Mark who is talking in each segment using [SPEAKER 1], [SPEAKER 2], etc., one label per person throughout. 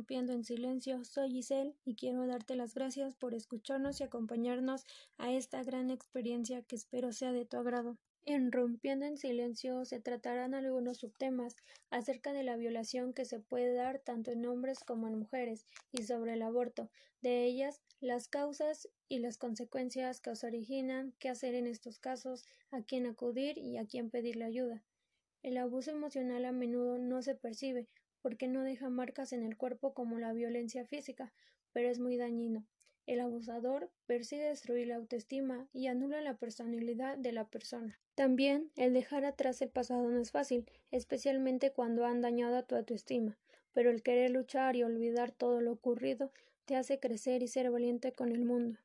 [SPEAKER 1] Rompiendo en Silencio. Soy Giselle y quiero darte las gracias por escucharnos y acompañarnos a esta gran experiencia que espero sea de tu agrado. En Rompiendo en Silencio se tratarán algunos subtemas acerca de la violación que se puede dar tanto en hombres como en mujeres y sobre el aborto, de ellas las causas y las consecuencias que os originan, qué hacer en estos casos, a quién acudir y a quién pedirle ayuda. El abuso emocional a menudo no se percibe porque no deja marcas en el cuerpo como la violencia física, pero es muy dañino. El abusador persigue destruir la autoestima y anula la personalidad de la persona. También el dejar atrás el pasado no es fácil, especialmente cuando han dañado a tu autoestima, pero el querer luchar y olvidar todo lo ocurrido te hace crecer y ser valiente con el mundo.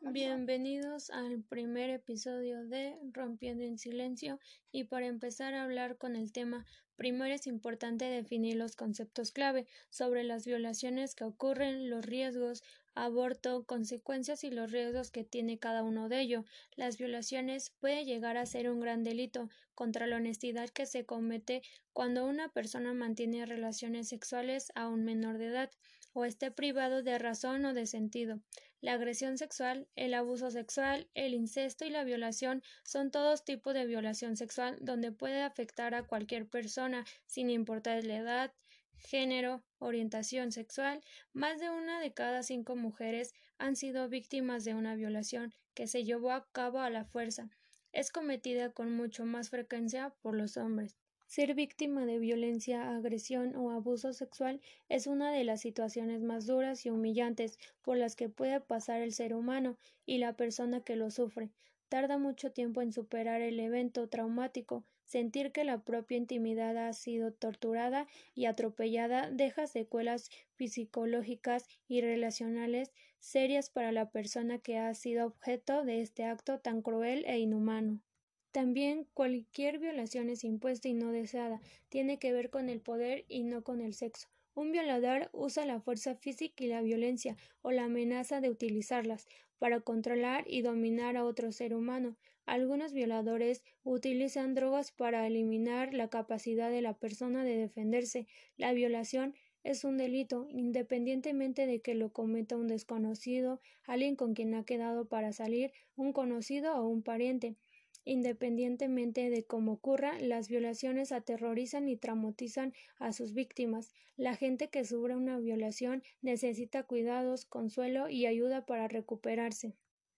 [SPEAKER 1] Bienvenidos al primer episodio de Rompiendo en Silencio. Y para empezar a hablar con el tema primero es importante definir los conceptos clave sobre las violaciones que ocurren, los riesgos, aborto, consecuencias y los riesgos que tiene cada uno de ellos. Las violaciones puede llegar a ser un gran delito contra la honestidad que se comete cuando una persona mantiene relaciones sexuales a un menor de edad o esté privado de razón o de sentido. La agresión sexual, el abuso sexual, el incesto y la violación son todos tipos de violación sexual donde puede afectar a cualquier persona sin importar la edad, género, orientación sexual, más de una de cada cinco mujeres han sido víctimas de una violación que se llevó a cabo a la fuerza. Es cometida con mucho más frecuencia por los hombres. Ser víctima de violencia, agresión o abuso sexual es una de las situaciones más duras y humillantes por las que puede pasar el ser humano y la persona que lo sufre. Tarda mucho tiempo en superar el evento traumático, sentir que la propia intimidad ha sido torturada y atropellada deja secuelas psicológicas y relacionales serias para la persona que ha sido objeto de este acto tan cruel e inhumano. También cualquier violación es impuesta y no deseada, tiene que ver con el poder y no con el sexo. Un violador usa la fuerza física y la violencia o la amenaza de utilizarlas para controlar y dominar a otro ser humano. Algunos violadores utilizan drogas para eliminar la capacidad de la persona de defenderse. La violación es un delito, independientemente de que lo cometa un desconocido, alguien con quien ha quedado para salir, un conocido o un pariente. Independientemente de cómo ocurra, las violaciones aterrorizan y traumatizan a sus víctimas. La gente que sufre una violación necesita cuidados, consuelo y ayuda para recuperarse.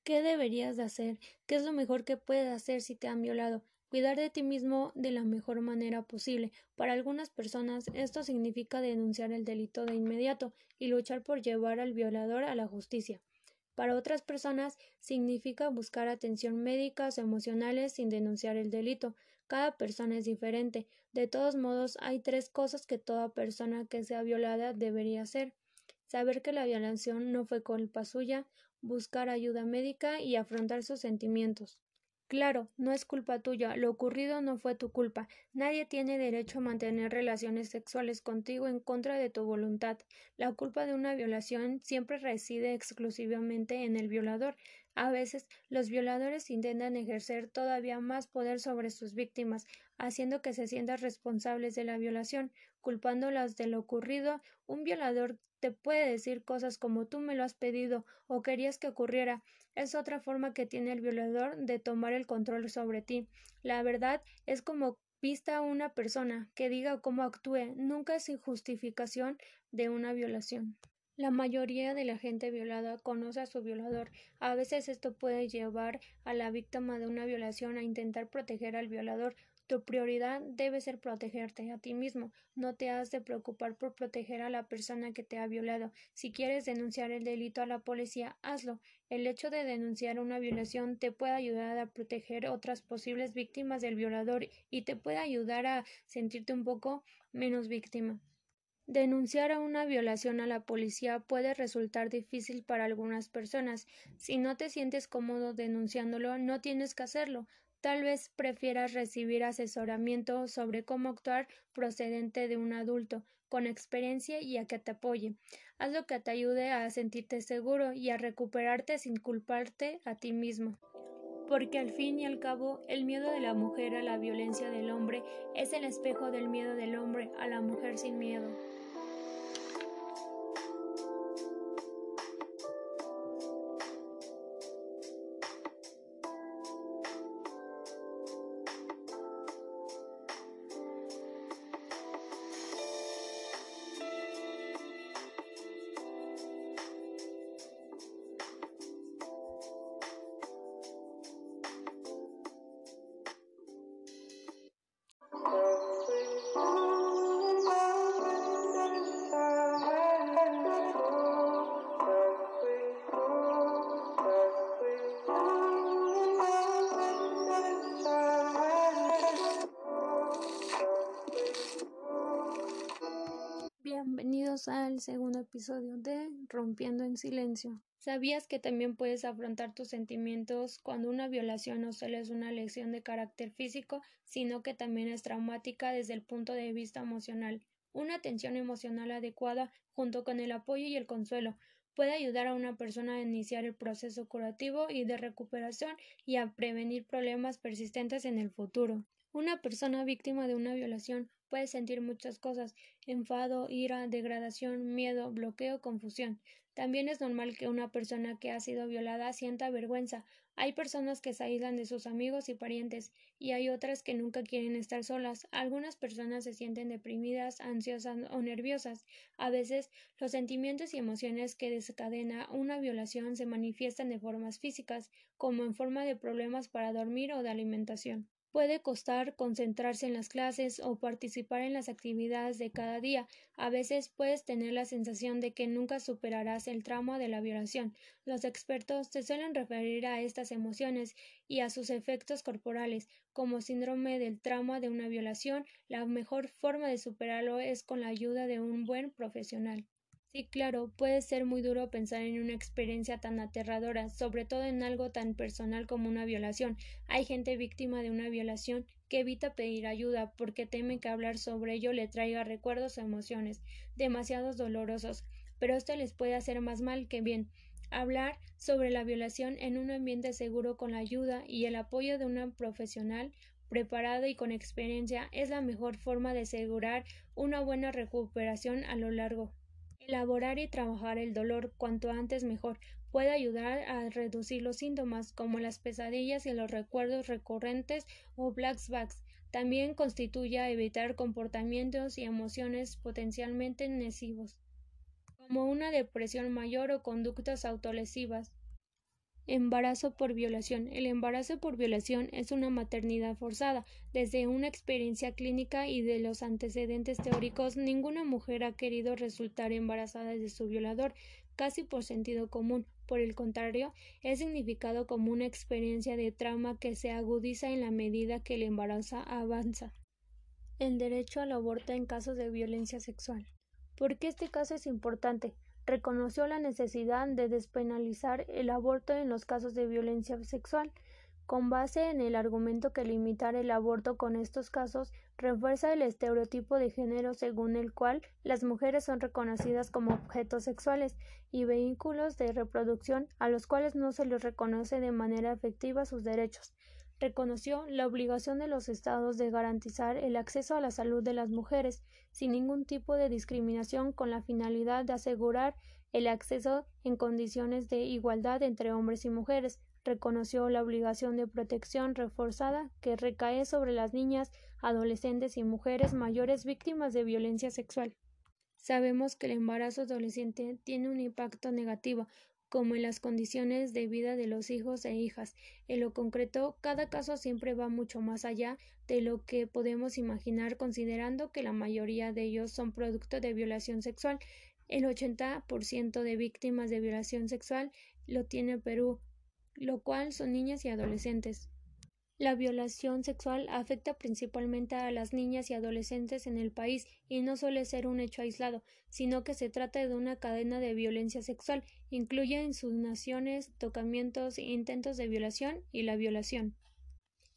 [SPEAKER 1] ¿Qué deberías de hacer? ¿Qué es lo mejor que puedes hacer si te han violado? Cuidar de ti mismo de la mejor manera posible. Para algunas personas esto significa denunciar el delito de inmediato y luchar por llevar al violador a la justicia. Para otras personas significa buscar atención médica o emocionales sin denunciar el delito. Cada persona es diferente. De todos modos, hay tres cosas que toda persona que sea violada debería hacer. Saber que la violación no fue culpa suya, buscar ayuda médica y afrontar sus sentimientos. Claro, no es culpa tuya, lo ocurrido no fue tu culpa. Nadie tiene derecho a mantener relaciones sexuales contigo en contra de tu voluntad. La culpa de una violación siempre reside exclusivamente en el violador. A veces los violadores intentan ejercer todavía más poder sobre sus víctimas, haciendo que se sientan responsables de la violación, culpándolas de lo ocurrido. Un violador te puede decir cosas como tú me lo has pedido o querías que ocurriera, es otra forma que tiene el violador de tomar el control sobre ti. La verdad es como vista a una persona que diga cómo actúe, nunca es justificación de una violación. La mayoría de la gente violada conoce a su violador. A veces esto puede llevar a la víctima de una violación a intentar proteger al violador tu prioridad debe ser protegerte a ti mismo. No te has de preocupar por proteger a la persona que te ha violado. Si quieres denunciar el delito a la policía, hazlo. El hecho de denunciar una violación te puede ayudar a proteger otras posibles víctimas del violador y te puede ayudar a sentirte un poco menos víctima. Denunciar a una violación a la policía puede resultar difícil para algunas personas. Si no te sientes cómodo denunciándolo, no tienes que hacerlo. Tal vez prefieras recibir asesoramiento sobre cómo actuar procedente de un adulto con experiencia y a que te apoye. Haz lo que te ayude a sentirte seguro y a recuperarte sin culparte a ti mismo. Porque al fin y al cabo, el miedo de la mujer a la violencia del hombre es el espejo del miedo del hombre a la mujer sin miedo. Al segundo episodio de Rompiendo en Silencio. ¿Sabías que también puedes afrontar tus sentimientos cuando una violación no solo es una lesión de carácter físico, sino que también es traumática desde el punto de vista emocional? Una atención emocional adecuada, junto con el apoyo y el consuelo, puede ayudar a una persona a iniciar el proceso curativo y de recuperación y a prevenir problemas persistentes en el futuro. Una persona víctima de una violación puede sentir muchas cosas enfado, ira, degradación, miedo, bloqueo, confusión. También es normal que una persona que ha sido violada sienta vergüenza. Hay personas que se aíslan de sus amigos y parientes, y hay otras que nunca quieren estar solas. Algunas personas se sienten deprimidas, ansiosas o nerviosas. A veces, los sentimientos y emociones que desencadena una violación se manifiestan de formas físicas, como en forma de problemas para dormir o de alimentación. Puede costar concentrarse en las clases o participar en las actividades de cada día. A veces puedes tener la sensación de que nunca superarás el trauma de la violación. Los expertos se suelen referir a estas emociones y a sus efectos corporales como síndrome del trauma de una violación. La mejor forma de superarlo es con la ayuda de un buen profesional. Sí, claro, puede ser muy duro pensar en una experiencia tan aterradora, sobre todo en algo tan personal como una violación. Hay gente víctima de una violación que evita pedir ayuda porque teme que hablar sobre ello le traiga recuerdos o emociones demasiados dolorosos, pero esto les puede hacer más mal que bien. Hablar sobre la violación en un ambiente seguro con la ayuda y el apoyo de una profesional preparada y con experiencia es la mejor forma de asegurar una buena recuperación a lo largo Elaborar y trabajar el dolor cuanto antes mejor puede ayudar a reducir los síntomas como las pesadillas y los recuerdos recurrentes o flashbacks. También constituye evitar comportamientos y emociones potencialmente nesivos, como una depresión mayor o conductas autolesivas. Embarazo por violación. El embarazo por violación es una maternidad forzada. Desde una experiencia clínica y de los antecedentes teóricos, ninguna mujer ha querido resultar embarazada de su violador, casi por sentido común. Por el contrario, es significado como una experiencia de trauma que se agudiza en la medida que el embarazo avanza. El derecho al aborto en casos de violencia sexual. ¿Por qué este caso es importante? Reconoció la necesidad de despenalizar el aborto en los casos de violencia sexual, con base en el argumento que limitar el aborto con estos casos refuerza el estereotipo de género según el cual las mujeres son reconocidas como objetos sexuales y vehículos de reproducción a los cuales no se les reconoce de manera efectiva sus derechos. Reconoció la obligación de los Estados de garantizar el acceso a la salud de las mujeres sin ningún tipo de discriminación con la finalidad de asegurar el acceso en condiciones de igualdad entre hombres y mujeres. Reconoció la obligación de protección reforzada que recae sobre las niñas, adolescentes y mujeres mayores víctimas de violencia sexual. Sabemos que el embarazo adolescente tiene un impacto negativo como en las condiciones de vida de los hijos e hijas. En lo concreto, cada caso siempre va mucho más allá de lo que podemos imaginar considerando que la mayoría de ellos son producto de violación sexual. El 80% de víctimas de violación sexual lo tiene Perú, lo cual son niñas y adolescentes. La violación sexual afecta principalmente a las niñas y adolescentes en el país y no suele ser un hecho aislado, sino que se trata de una cadena de violencia sexual, incluye insinuaciones, tocamientos, intentos de violación y la violación.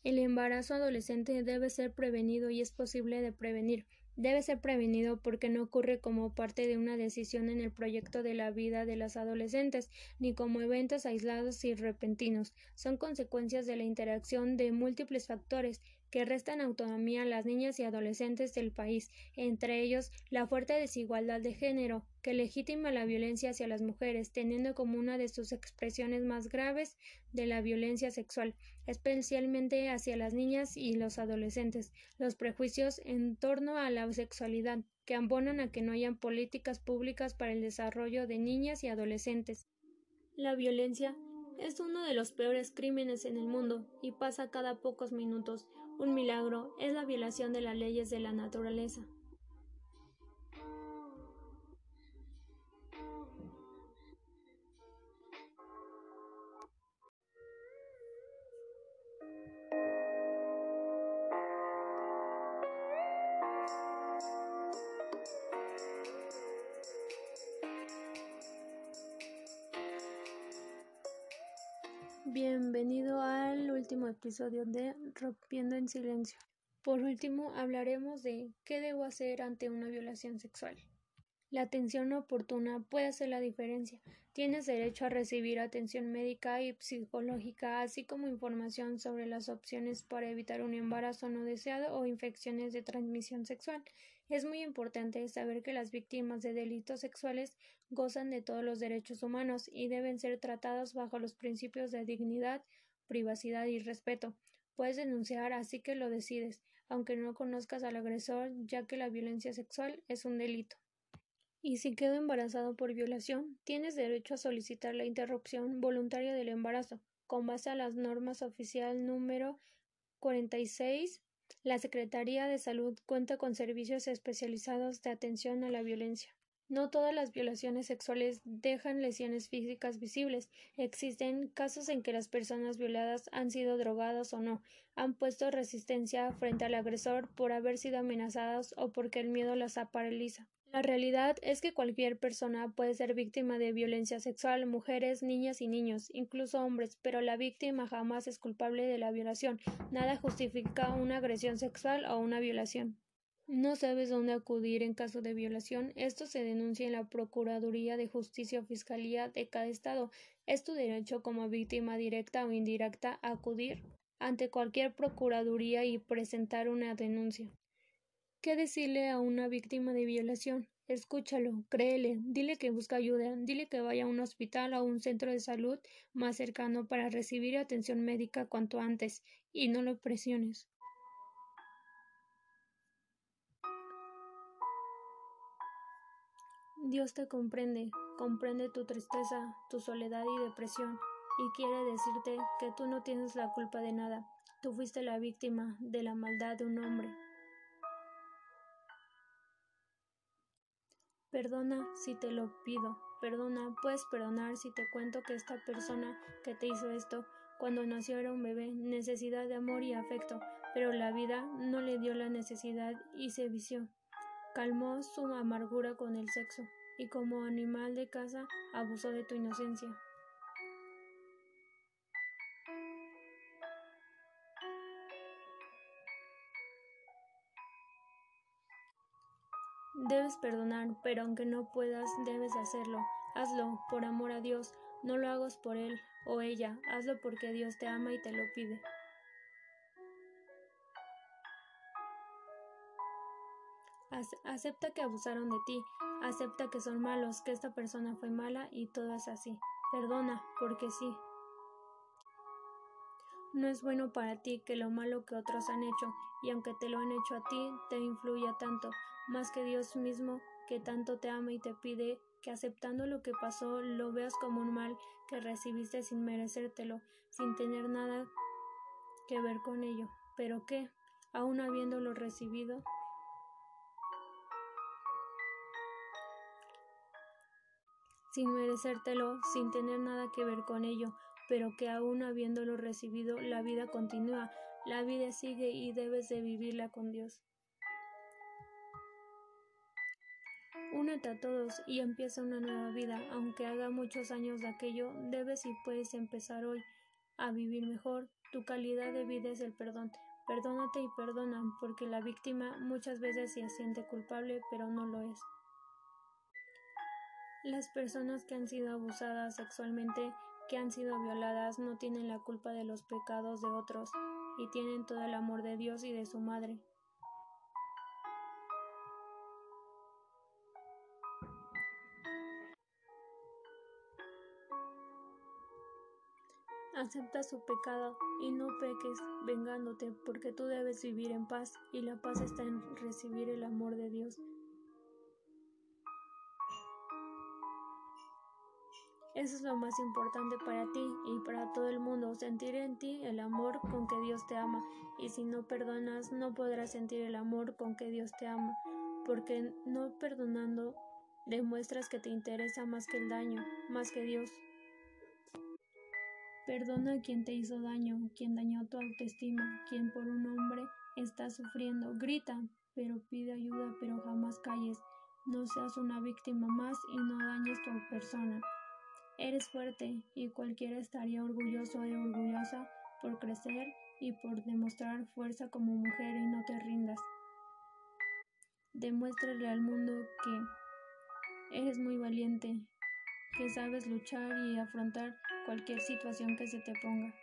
[SPEAKER 1] El embarazo adolescente debe ser prevenido y es posible de prevenir. Debe ser prevenido porque no ocurre como parte de una decisión en el proyecto de la vida de las adolescentes, ni como eventos aislados y repentinos. Son consecuencias de la interacción de múltiples factores que restan autonomía a las niñas y adolescentes del país, entre ellos la fuerte desigualdad de género, que legitima la violencia hacia las mujeres, teniendo como una de sus expresiones más graves de la violencia sexual, especialmente hacia las niñas y los adolescentes, los prejuicios en torno a la sexualidad, que abonan a que no hayan políticas públicas para el desarrollo de niñas y adolescentes. La violencia es uno de los peores crímenes en el mundo y pasa cada pocos minutos. Un milagro es la violación de las leyes de la naturaleza. Episodio de Rompiendo en Silencio. Por último, hablaremos de qué debo hacer ante una violación sexual. La atención oportuna puede hacer la diferencia. Tienes derecho a recibir atención médica y psicológica, así como información sobre las opciones para evitar un embarazo no deseado o infecciones de transmisión sexual. Es muy importante saber que las víctimas de delitos sexuales gozan de todos los derechos humanos y deben ser tratadas bajo los principios de dignidad, privacidad y respeto. Puedes denunciar así que lo decides, aunque no conozcas al agresor, ya que la violencia sexual es un delito. Y si quedo embarazado por violación, tienes derecho a solicitar la interrupción voluntaria del embarazo, con base a las normas oficial número 46 la Secretaría de Salud cuenta con servicios especializados de atención a la violencia. No todas las violaciones sexuales dejan lesiones físicas visibles. Existen casos en que las personas violadas han sido drogadas o no, han puesto resistencia frente al agresor por haber sido amenazadas o porque el miedo las paraliza. La realidad es que cualquier persona puede ser víctima de violencia sexual, mujeres, niñas y niños, incluso hombres, pero la víctima jamás es culpable de la violación. Nada justifica una agresión sexual o una violación. No sabes dónde acudir en caso de violación. Esto se denuncia en la Procuraduría de Justicia o Fiscalía de cada estado. Es tu derecho como víctima directa o indirecta acudir ante cualquier procuraduría y presentar una denuncia. ¿Qué decirle a una víctima de violación? Escúchalo, créele, dile que busca ayuda, dile que vaya a un hospital o a un centro de salud más cercano para recibir atención médica cuanto antes y no lo presiones. Dios te comprende, comprende tu tristeza, tu soledad y depresión, y quiere decirte que tú no tienes la culpa de nada, tú fuiste la víctima de la maldad de un hombre. Perdona si te lo pido. Perdona, puedes perdonar si te cuento que esta persona que te hizo esto cuando nació era un bebé, necesidad de amor y afecto, pero la vida no le dio la necesidad y se vició. Calmó su amargura con el sexo y como animal de casa abusó de tu inocencia. Debes perdonar, pero aunque no puedas, debes hacerlo. Hazlo, por amor a Dios. No lo hagas por él o ella. Hazlo porque Dios te ama y te lo pide. Acepta que abusaron de ti. Acepta que son malos, que esta persona fue mala y todo es así. Perdona, porque sí. No es bueno para ti que lo malo que otros han hecho, y aunque te lo han hecho a ti, te influya tanto más que Dios mismo que tanto te ama y te pide que aceptando lo que pasó lo veas como un mal que recibiste sin merecértelo, sin tener nada que ver con ello. Pero qué, aún habiéndolo recibido, sin merecértelo, sin tener nada que ver con ello, pero que aún habiéndolo recibido, la vida continúa. La vida sigue y debes de vivirla con Dios. Únete a todos y empieza una nueva vida, aunque haga muchos años de aquello, debes y puedes empezar hoy a vivir mejor. Tu calidad de vida es el perdón. Perdónate y perdona, porque la víctima muchas veces se siente culpable, pero no lo es. Las personas que han sido abusadas sexualmente, que han sido violadas, no tienen la culpa de los pecados de otros, y tienen todo el amor de Dios y de su madre. Acepta su pecado y no peques vengándote, porque tú debes vivir en paz y la paz está en recibir el amor de Dios. Eso es lo más importante para ti y para todo el mundo, sentir en ti el amor con que Dios te ama. Y si no perdonas, no podrás sentir el amor con que Dios te ama, porque no perdonando demuestras que te interesa más que el daño, más que Dios. Perdona a quien te hizo daño, quien dañó tu autoestima, quien por un hombre está sufriendo. Grita, pero pide ayuda, pero jamás calles. No seas una víctima más y no dañes tu persona. Eres fuerte y cualquiera estaría orgulloso y orgullosa por crecer y por demostrar fuerza como mujer y no te rindas. Demuéstrale al mundo que eres muy valiente, que sabes luchar y afrontar cualquier situación que se te ponga.